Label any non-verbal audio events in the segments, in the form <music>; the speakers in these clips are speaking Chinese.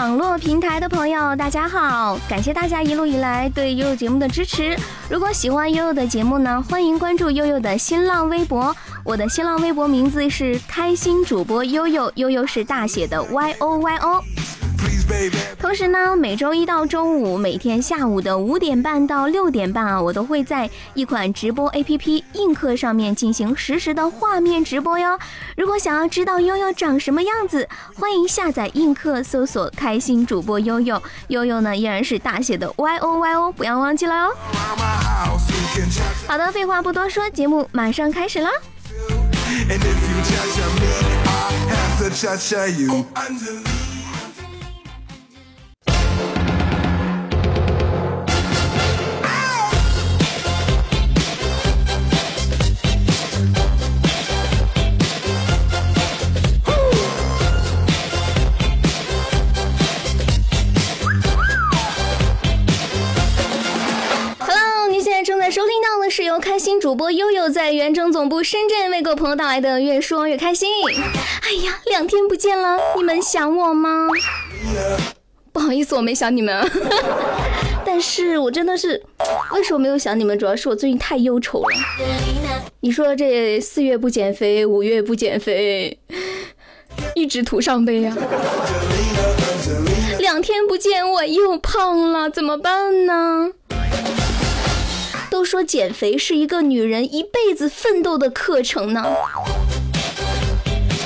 网络平台的朋友，大家好！感谢大家一路以来对悠悠节目的支持。如果喜欢悠悠的节目呢，欢迎关注悠悠的新浪微博。我的新浪微博名字是开心主播悠悠，悠悠是大写的 Y O Y O。同时呢，每周一到周五，每天下午的五点半到六点半啊，我都会在一款直播 APP 映客上面进行实时的画面直播哟。如果想要知道悠悠长什么样子，欢迎下载映客，搜索“开心主播悠悠”。悠悠呢依然是大写的 Y O Y O，不要忘记了哦。好的，废话不多说，节目马上开始啦。主播悠悠在原征总部深圳为各位朋友带来的越说越开心。哎呀，两天不见了，你们想我吗？不好意思，我没想你们。<laughs> 但是我真的是，为什么没有想你们？主要是我最近太忧愁了。你说这四月不减肥，五月不减肥，一直徒伤悲啊。两天不见我又胖了，怎么办呢？说减肥是一个女人一辈子奋斗的课程呢。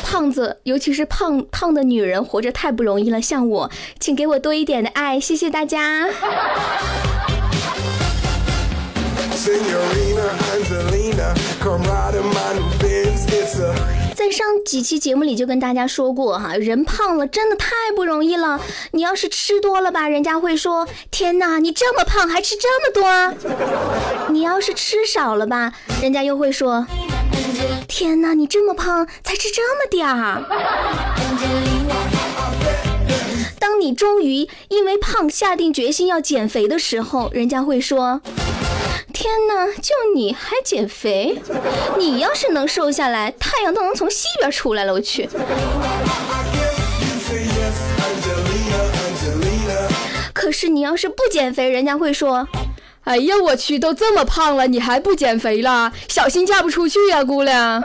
胖子，尤其是胖胖的女人，活着太不容易了。像我，请给我多一点的爱，谢谢大家。在上几期节目里就跟大家说过哈，人胖了真的太不容易了。你要是吃多了吧，人家会说天哪，你这么胖还吃这么多。你要是吃少了吧，人家又会说天哪，你这么胖才吃这么点儿。当你终于因为胖下定决心要减肥的时候，人家会说。天哪，就你还减肥？你要是能瘦下来，太阳都能从西边出来了。我去！可是你要是不减肥，人家会说：“哎呀，我去，都这么胖了，你还不减肥了？小心嫁不出去呀，姑娘。”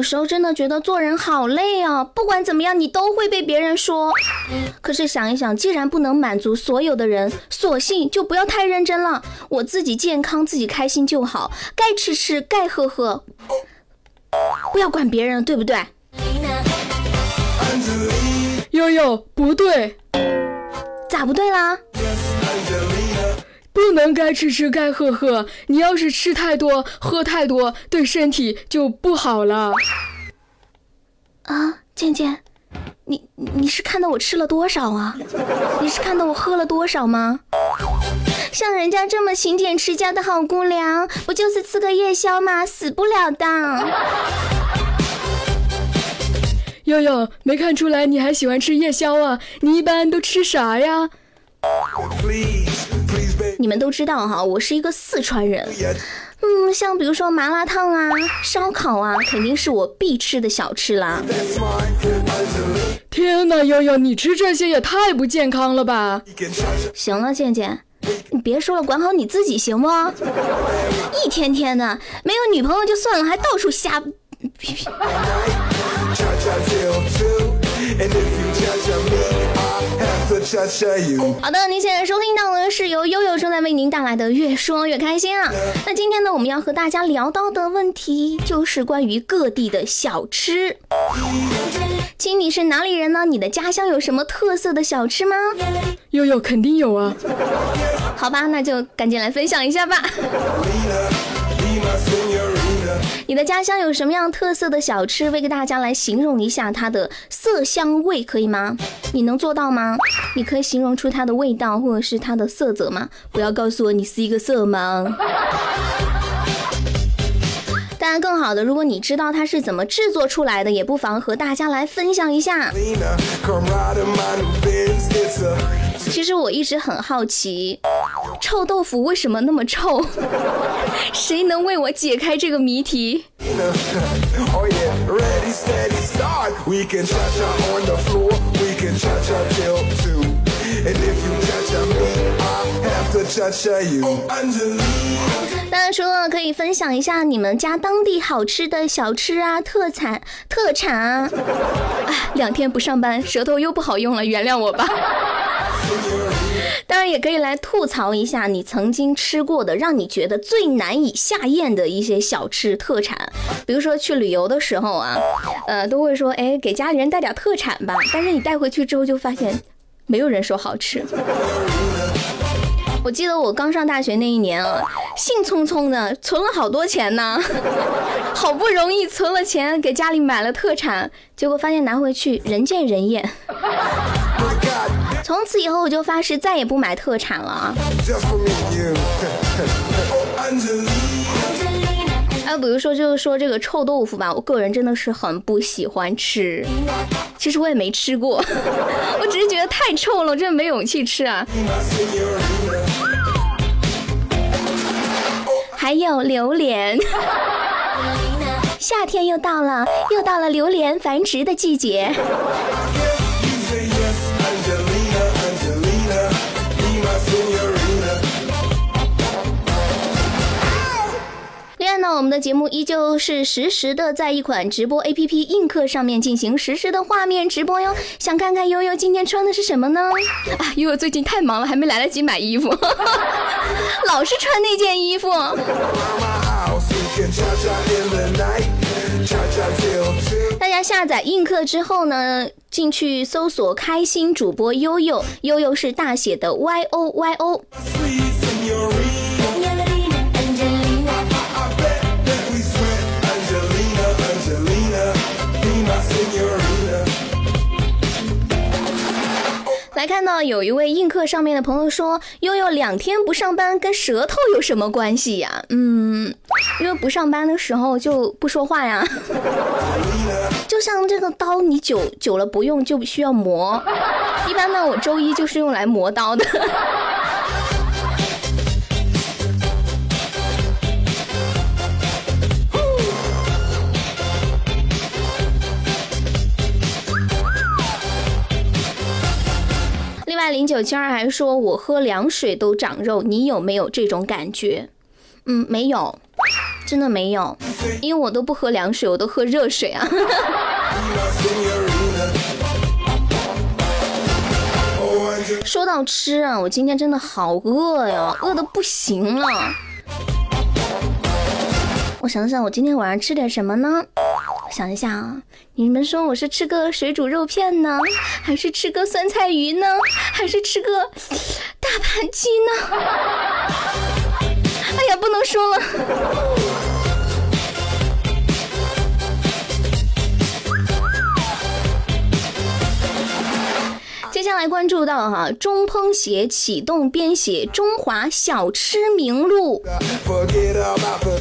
有时候真的觉得做人好累啊！不管怎么样，你都会被别人说。可是想一想，既然不能满足所有的人，索性就不要太认真了。我自己健康，自己开心就好。该吃吃，该喝喝，不要管别人，对不对？悠悠，不对，咋不对啦？不能该吃吃该喝喝，你要是吃太多喝太多，对身体就不好了。啊，健健，你你是看到我吃了多少啊？你是看到我喝了多少吗？像人家这么勤俭持家的好姑娘，不就是吃个夜宵吗？死不了的。悠悠，没看出来你还喜欢吃夜宵啊？你一般都吃啥呀？你们都知道哈，我是一个四川人。嗯，像比如说麻辣烫啊、烧烤啊，肯定是我必吃的小吃啦。天哪，悠悠，你吃这些也太不健康了吧！行了，健健，你别说了，管好你自己行不？一天天的没有女朋友就算了，还到处瞎。<laughs> 好的，您现在收听到的是由悠悠正在为您带来的《越说越开心》啊。那今天呢，我们要和大家聊到的问题就是关于各地的小吃。亲，你是哪里人呢？你的家乡有什么特色的小吃吗？悠悠肯定有啊。好吧，那就赶紧来分享一下吧。你的家乡有什么样特色的小吃？为给大家来形容一下它的色香味，可以吗？你能做到吗？你可以形容出它的味道或者是它的色泽吗？不要告诉我你是一个色盲。当然，更好的，如果你知道它是怎么制作出来的，也不妨和大家来分享一下。其实我一直很好奇，臭豆腐为什么那么臭？谁能为我解开这个谜题？当然，除了可以分享一下你们家当地好吃的小吃啊、特产、特产啊。哎，两天不上班，舌头又不好用了，原谅我吧。<laughs> 当然，也可以来吐槽一下你曾经吃过的让你觉得最难以下咽的一些小吃特产。比如说去旅游的时候啊，呃，都会说，哎，给家里人带点特产吧。但是你带回去之后，就发现没有人说好吃。我记得我刚上大学那一年啊，兴冲冲的存了好多钱呢，<laughs> 好不容易存了钱给家里买了特产，结果发现拿回去人见人厌。从此以后我就发誓再也不买特产了。啊，<laughs> 比如说就是说这个臭豆腐吧，我个人真的是很不喜欢吃。其实我也没吃过，<laughs> 我只是觉得太臭了，我真的没勇气吃啊。还有榴莲，<laughs> 夏天又到了，又到了榴莲繁殖的季节。另外呢，我们的节目依旧是实时的在一款直播 APP 映客上面进行实时的画面直播哟。想看看悠悠今天穿的是什么呢？啊，悠悠最近太忙了，还没来得及买衣服，<laughs> 老是穿那件衣服。大家下载映客之后呢，进去搜索“开心主播悠悠”，悠悠是大写的 Y O Y O。还看到有一位映客上面的朋友说：“悠悠两天不上班，跟舌头有什么关系呀？”嗯，因为不上班的时候就不说话呀。<laughs> 就像这个刀，你久久了不用，就需要磨。<laughs> 一般呢，我周一就是用来磨刀的。外，零九七二还说，我喝凉水都长肉，你有没有这种感觉？嗯，没有，真的没有，因为我都不喝凉水，我都喝热水啊。<laughs> 说到吃啊，我今天真的好饿呀，饿的不行了。我想想，我今天晚上吃点什么呢？想一下啊，你们说我是吃个水煮肉片呢，还是吃个酸菜鱼呢，还是吃个大盘鸡呢？哎呀，不能说了。接下来关注到哈，中烹协启动编写中华小吃名录。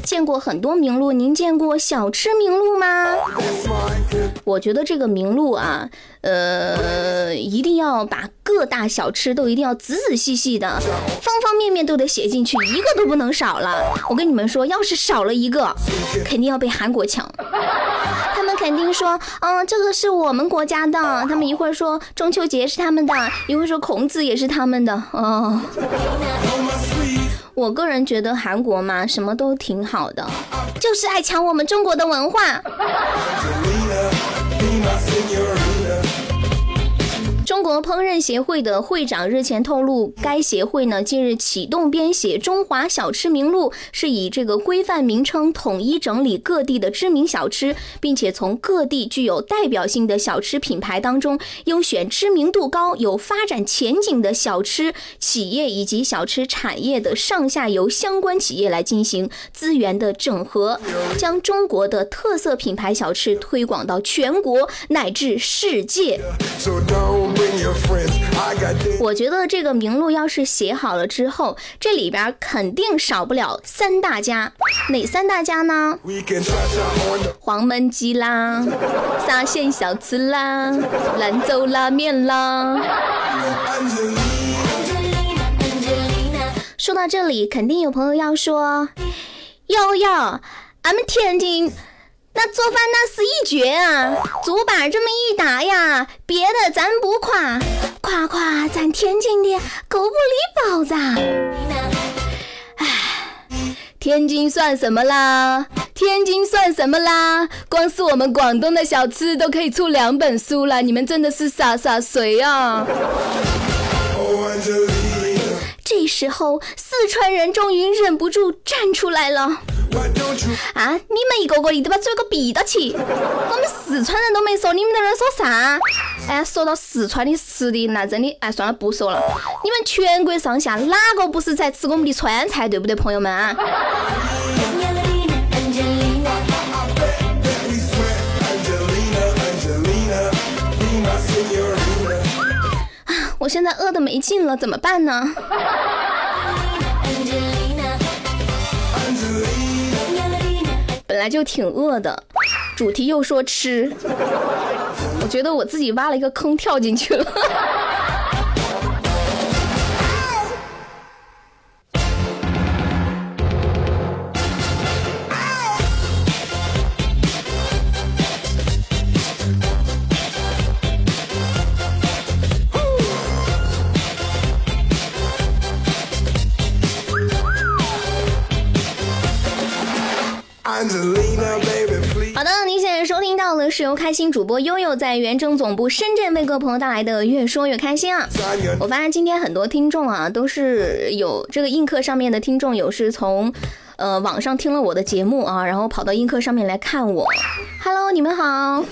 见过很多名录，您见过小吃名录吗？我觉得这个名录啊，呃，一定要把各大小吃都一定要仔仔细细的，方方面面都得写进去，一个都不能少了。我跟你们说，要是少了一个，肯定要被韩国抢。肯定说，嗯，这个是我们国家的。他们一会儿说中秋节是他们的，一会儿说孔子也是他们的。哦，我个人觉得韩国嘛，什么都挺好的，就是爱抢我们中国的文化。国烹饪协会的会长日前透露，该协会呢近日启动编写《中华小吃名录》，是以这个规范名称统一整理各地的知名小吃，并且从各地具有代表性的小吃品牌当中优选知名度高、有发展前景的小吃企业以及小吃产业的上下游相关企业来进行资源的整合，将中国的特色品牌小吃推广到全国乃至世界。我觉得这个名录要是写好了之后，这里边肯定少不了三大家，哪三大家呢？黄焖鸡啦，沙县小吃啦，兰州拉面啦。说到这里，肯定有朋友要说：“悠悠，俺们天津那做饭那是一绝啊！竹板这么一打呀，别的咱不夸，夸夸咱天津的狗不理包子。”哎，天津算什么啦？天津算什么啦？光是我们广东的小吃都可以出两本书了，你们真的是傻傻谁啊？这时候，四川人终于忍不住站出来了。啊！你们一个个的都把嘴给闭到起！我们四川人都没说，你们在那说啥？哎，说到四川的吃的，那真的哎，算了，不说了。你们全国上下哪个不是在吃我们的川菜，对不对，朋友们啊？我现在饿的没劲了，怎么办呢？本来就挺饿的，主题又说吃，我觉得我自己挖了一个坑跳进去了。好的，您现在收听到的是由开心主播悠悠在原征总部深圳为各位朋友带来的《越说越开心》啊！我发现今天很多听众啊，都是有这个映客上面的听众，有是从呃网上听了我的节目啊，然后跑到映客上面来看我。Hello，你们好。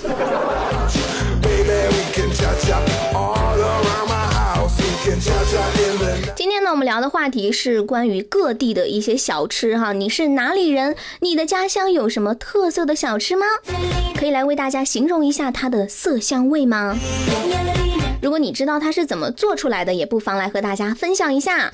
今天呢，我们聊的话题是关于各地的一些小吃哈。你是哪里人？你的家乡有什么特色的小吃吗？可以来为大家形容一下它的色香味吗？如果你知道它是怎么做出来的，也不妨来和大家分享一下。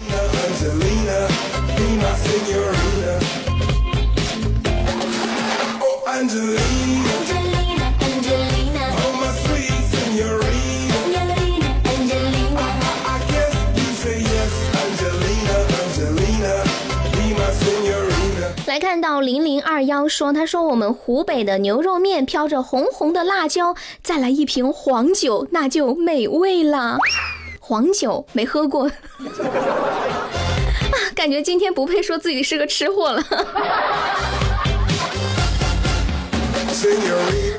来看到零零二幺说，他说我们湖北的牛肉面飘着红红的辣椒，再来一瓶黄酒，那就美味了。黄酒没喝过，啊，感觉今天不配说自己是个吃货了。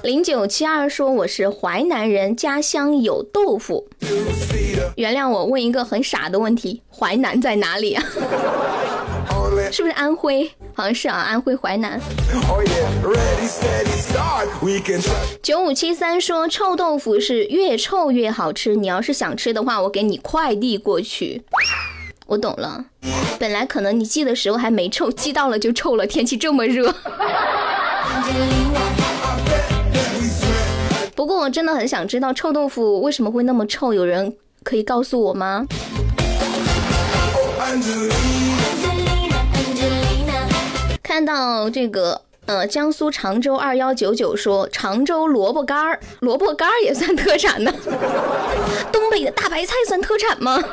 零九七二说我是淮南人，家乡有豆腐。原谅我问一个很傻的问题，淮南在哪里啊？是不是安徽？好像是啊，安徽淮南。九五七三说臭豆腐是越臭越好吃，你要是想吃的话，我给你快递过去。我懂了，本来可能你寄的时候还没臭，寄到了就臭了。天气这么热。不过我真的很想知道臭豆腐为什么会那么臭，有人可以告诉我吗？看到这个，呃，江苏常州二幺九九说常州萝卜干儿，萝卜干儿也算特产呢。<laughs> 东北的大白菜算特产吗？<laughs>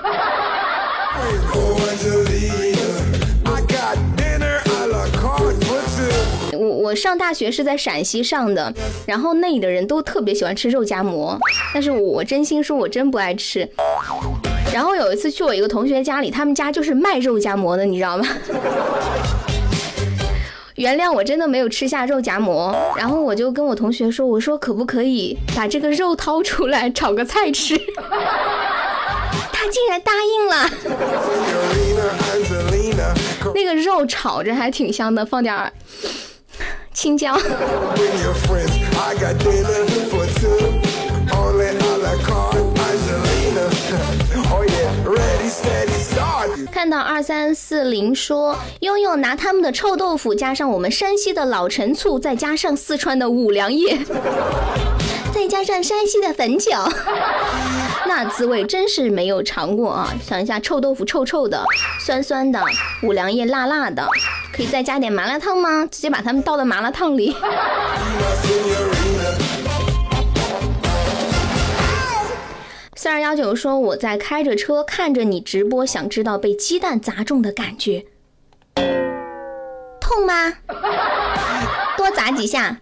我我上大学是在陕西上的，然后那里的人都特别喜欢吃肉夹馍，但是我真心说，我真不爱吃。然后有一次去我一个同学家里，他们家就是卖肉夹馍的，你知道吗？原谅我真的没有吃下肉夹馍，然后我就跟我同学说：“我说可不可以把这个肉掏出来炒个菜吃？” <laughs> 他竟然答应了。那个肉炒着还挺香的，放点 <sniffs> 青椒。看到二三四零说，悠悠拿他们的臭豆腐，加上我们山西的老陈醋，再加上四川的五粮液，<laughs> 再加上山西的汾酒，<laughs> 那滋味真是没有尝过啊！想一下，臭豆腐臭臭的，酸酸的，五粮液辣辣的，可以再加点麻辣烫吗？直接把它们倒到麻辣烫里。四二幺九说我在开着车看着你直播，想知道被鸡蛋砸中的感觉，痛吗？多砸几下。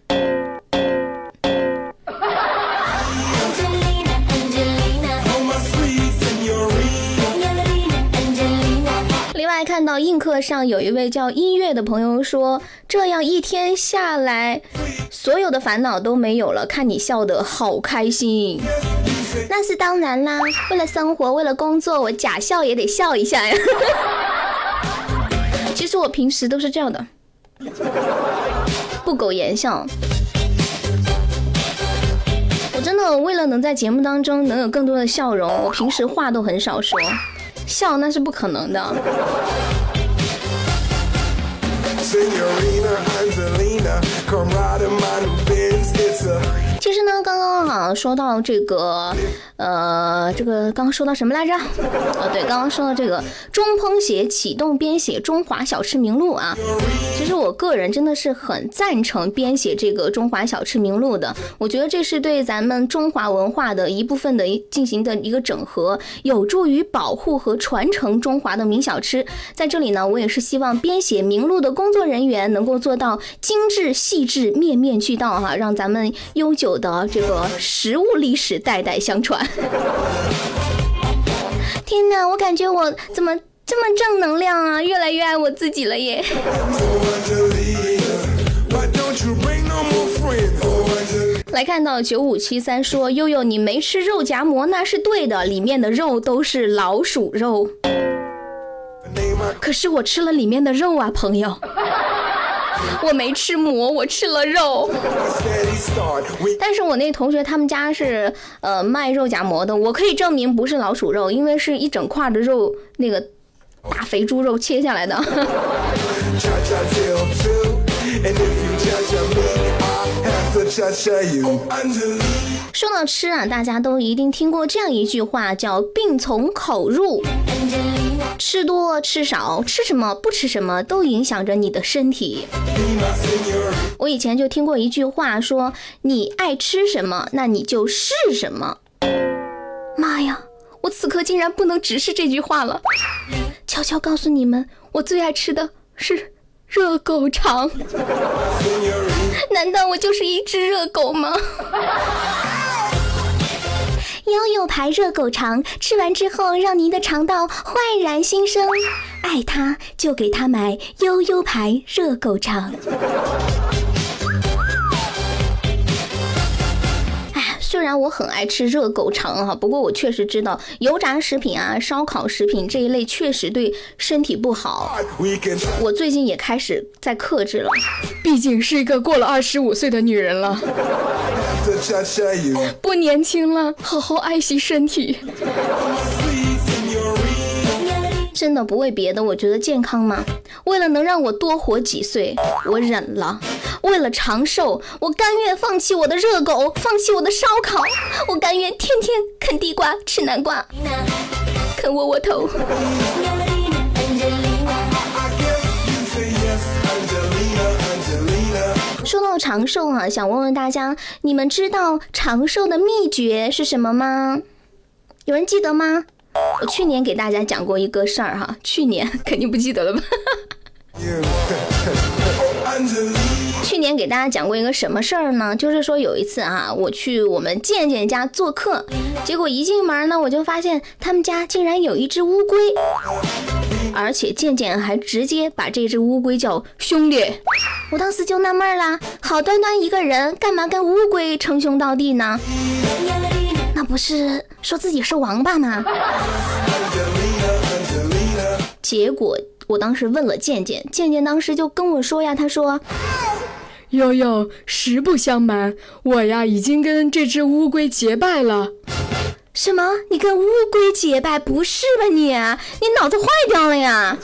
另外，看到映客上有一位叫音乐的朋友说，这样一天下来，所有的烦恼都没有了，看你笑得好开心。那是当然啦，为了生活，为了工作，我假笑也得笑一下呀。<laughs> 其实我平时都是这样的，不苟言笑。我真的为了能在节目当中能有更多的笑容，我平时话都很少说，笑那是不可能的。说到这个，呃，这个刚刚说到什么来着？呃，对，刚刚说到这个中烹协启动编写中华小吃名录啊。其实我个人真的是很赞成编写这个中华小吃名录的。我觉得这是对咱们中华文化的一部分的进行的一个整合，有助于保护和传承中华的名小吃。在这里呢，我也是希望编写名录的工作人员能够做到精致细致、面面俱到哈，让咱们悠久。的这个食物历史代代相传。<laughs> 天哪，我感觉我怎么这么正能量啊？越来越爱我自己了耶！来看到九五七三说悠悠你没吃肉夹馍那是对的，里面的肉都是老鼠肉。可是我吃了里面的肉啊，朋友。<laughs> 我没吃馍，我吃了肉。但是我那同学他们家是呃卖肉夹馍的，我可以证明不是老鼠肉，因为是一整块的肉，那个大肥猪肉切下来的。<laughs> 说到吃啊，大家都一定听过这样一句话，叫“病从口入”。吃多吃少，吃什么不吃什么，都影响着你的身体。我以前就听过一句话，说你爱吃什么，那你就是什么。妈呀，我此刻竟然不能直视这句话了。悄悄告诉你们，我最爱吃的是热狗肠。<laughs> 难道我就是一只热狗吗？<laughs> 悠悠牌热狗肠，吃完之后让您的肠道焕然新生。爱它就给它买悠悠牌热狗肠。然我很爱吃热狗肠哈，不过我确实知道油炸食品啊、烧烤食品这一类确实对身体不好。我最近也开始在克制了，毕竟是一个过了二十五岁的女人了，不年轻了，好好爱惜身体。真的不为别的，我觉得健康嘛。为了能让我多活几岁，我忍了；为了长寿，我甘愿放弃我的热狗，放弃我的烧烤，我甘愿天天啃地瓜、吃南瓜、啃窝窝头。说到长寿啊，想问问大家，你们知道长寿的秘诀是什么吗？有人记得吗？我去年给大家讲过一个事儿哈，去年肯定不记得了吧？<laughs> 去年给大家讲过一个什么事儿呢？就是说有一次啊，我去我们健健家做客，结果一进门呢，我就发现他们家竟然有一只乌龟，而且健健还直接把这只乌龟叫兄弟。我当时就纳闷了，好端端一个人，干嘛跟乌龟称兄道弟呢？那不是说自己是王八吗？结果我当时问了健健，健健当时就跟我说呀，他说：“悠悠，实不相瞒，我呀已经跟这只乌龟结拜了。”什么？你跟乌龟结拜？不是吧你？你脑子坏掉了呀？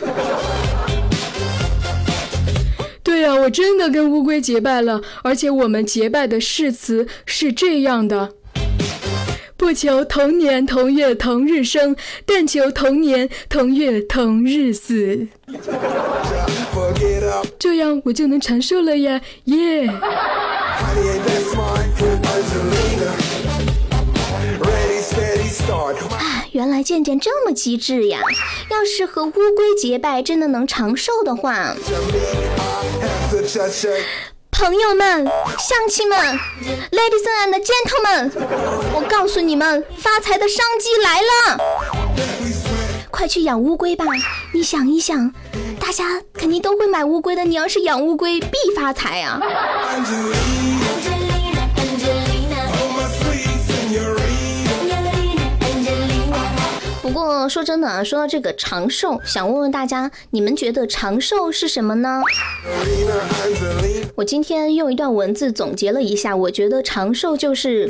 对呀，我真的跟乌龟结拜了，而且我们结拜的誓词是这样的。不求同年同月同日生，但求同年同月同日死。这样我就能长寿了呀！耶！啊原来健健这么机智呀！要是和乌龟结拜，真的能长寿的话，朋友们、乡亲们、ladies and gentlemen，我告诉你们，发财的商机来了！快去养乌龟吧！你想一想，大家肯定都会买乌龟的。你要是养乌龟，必发财啊！不过说真的啊，说到这个长寿，想问问大家，你们觉得长寿是什么呢？我今天用一段文字总结了一下，我觉得长寿就是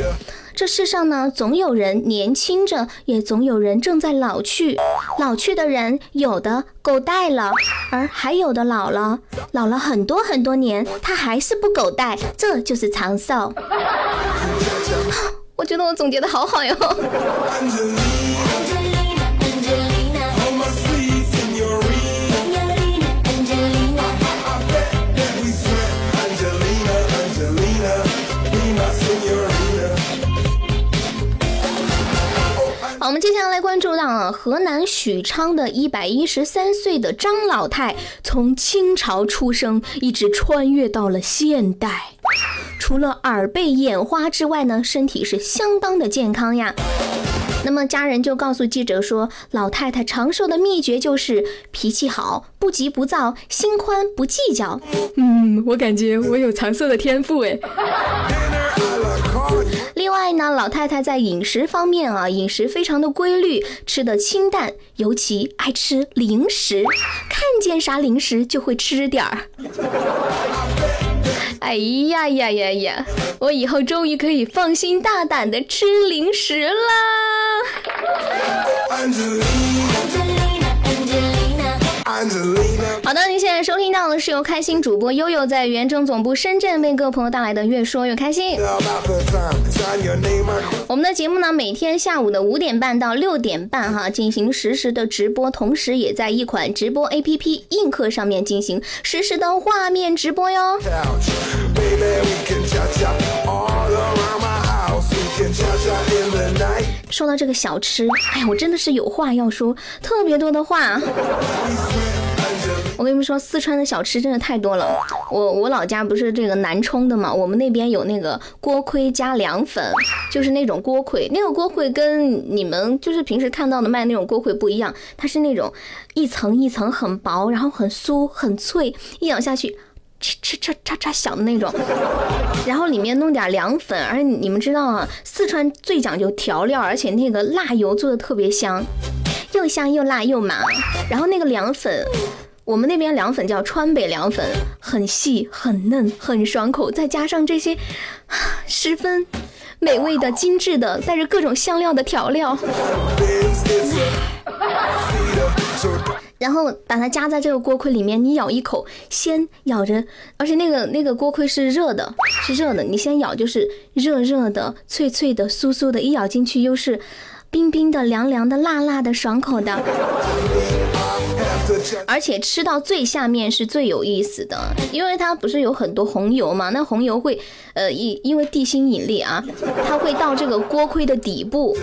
这世上呢，总有人年轻着，也总有人正在老去。老去的人，有的狗带了，而还有的老了，老了很多很多年，他还是不狗带，这就是长寿。<laughs> 我觉得我总结的好好哟。让，河南许昌的一百一十三岁的张老太，从清朝出生，一直穿越到了现代。除了耳背眼花之外呢，身体是相当的健康呀。那么家人就告诉记者说，老太太长寿的秘诀就是脾气好，不急不躁，心宽不计较。嗯，我感觉我有长寿的天赋哎。那，老太太在饮食方面啊，饮食非常的规律，吃的清淡，尤其爱吃零食，看见啥零食就会吃点儿。<laughs> 哎呀呀呀呀！我以后终于可以放心大胆的吃零食啦。好的，您现在收听到的是由开心主播悠悠在原征总部深圳为各位朋友带来的《越说越开心》。我们的节目呢，每天下午的五点半到六点半哈进行实时的直播，同时也在一款直播 APP 映客上面进行实时的画面直播哟。说到这个小吃，哎呀，我真的是有话要说，特别多的话。我跟你们说，四川的小吃真的太多了。我我老家不是这个南充的嘛，我们那边有那个锅盔加凉粉，就是那种锅盔。那个锅盔跟你们就是平时看到的卖那种锅盔不一样，它是那种一层一层很薄，然后很酥很脆，一咬下去。哧哧哧嚓嚓响的那种，然后里面弄点凉粉，而且你们知道啊，四川最讲究调料，而且那个辣油做的特别香，又香又辣又麻。然后那个凉粉，我们那边凉粉叫川北凉粉，很细很嫩很爽口，再加上这些 <sighs> 十分美味的精致的带着各种香料的调料。<sighs> 然后把它夹在这个锅盔里面，你咬一口，先咬着，而且那个那个锅盔是热的，是热的，你先咬就是热热的、脆脆的、酥酥的，一咬进去又是冰冰的、凉凉的、辣辣的、爽口的。而且吃到最下面是最有意思的，因为它不是有很多红油嘛？那红油会，呃，因因为地心引力啊，它会到这个锅盔的底部。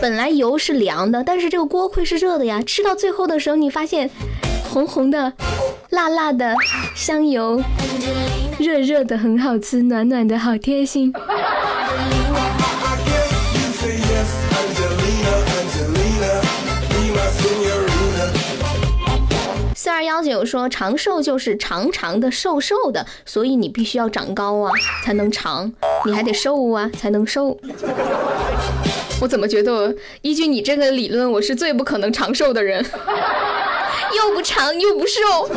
本来油是凉的，但是这个锅盔是热的呀。吃到最后的时候，你发现红红的、辣辣的、香油、热热的，很好吃，暖暖的，好贴心。幺九说长寿就是长长的、瘦瘦的，所以你必须要长高啊，才能长；你还得瘦啊，才能瘦。我怎么觉得依据你这个理论，我是最不可能长寿的人，<laughs> 又不长又不瘦。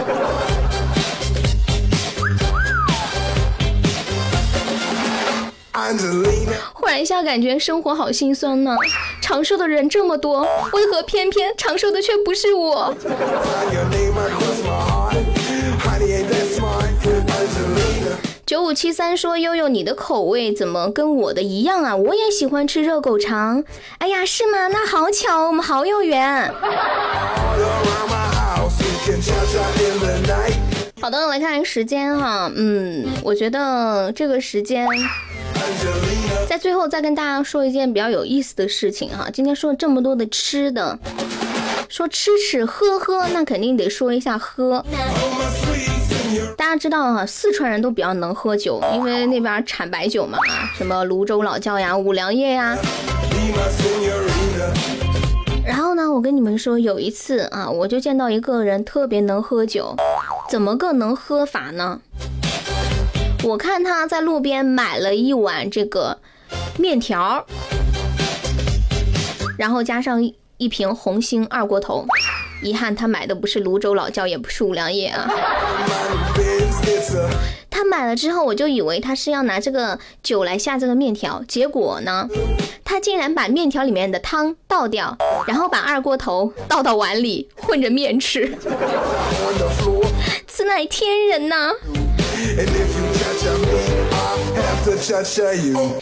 忽然一下感觉生活好心酸呢，长寿的人这么多，为何偏偏长寿的却不是我？九五七三说：“悠悠，你的口味怎么跟我的一样啊？我也喜欢吃热狗肠。哎呀，是吗？那好巧，我们好有缘。”好的，来看时间哈，嗯，我觉得这个时间。在最后再跟大家说一件比较有意思的事情哈，今天说了这么多的吃的，说吃吃喝喝，那肯定得说一下喝。大家知道哈，四川人都比较能喝酒，因为那边产白酒嘛，什么泸州老窖呀、五粮液呀。然后呢，我跟你们说，有一次啊，我就见到一个人特别能喝酒，怎么个能喝法呢？我看他在路边买了一碗这个面条，然后加上一瓶红星二锅头。遗憾，他买的不是泸州老窖，也不是五粮液啊。他买了之后，我就以为他是要拿这个酒来下这个面条，结果呢，他竟然把面条里面的汤倒掉，然后把二锅头倒到碗里混着面吃，<laughs> 此乃天人呐！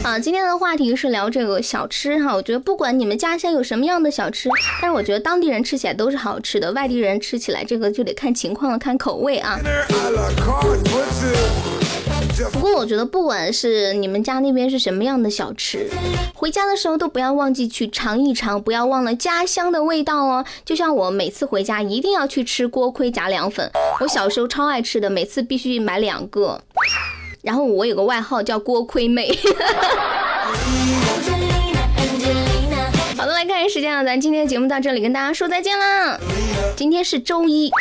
啊，今天的话题是聊这个小吃哈。我觉得不管你们家乡有什么样的小吃，但是我觉得当地人吃起来都是好吃的，外地人吃起来这个就得看情况了，看口味啊。不过我觉得不管是你们家那边是什么样的小吃，回家的时候都不要忘记去尝一尝，不要忘了家乡的味道哦。就像我每次回家一定要去吃锅盔夹凉粉，我小时候超爱吃的，每次必须买两个。然后我有个外号叫锅盔妹。<laughs> 好的，来看时间啊，咱今天节目到这里，跟大家说再见啦。今天是周一，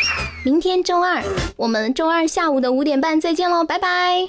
明天周二，我们周二下午的五点半再见喽，拜拜。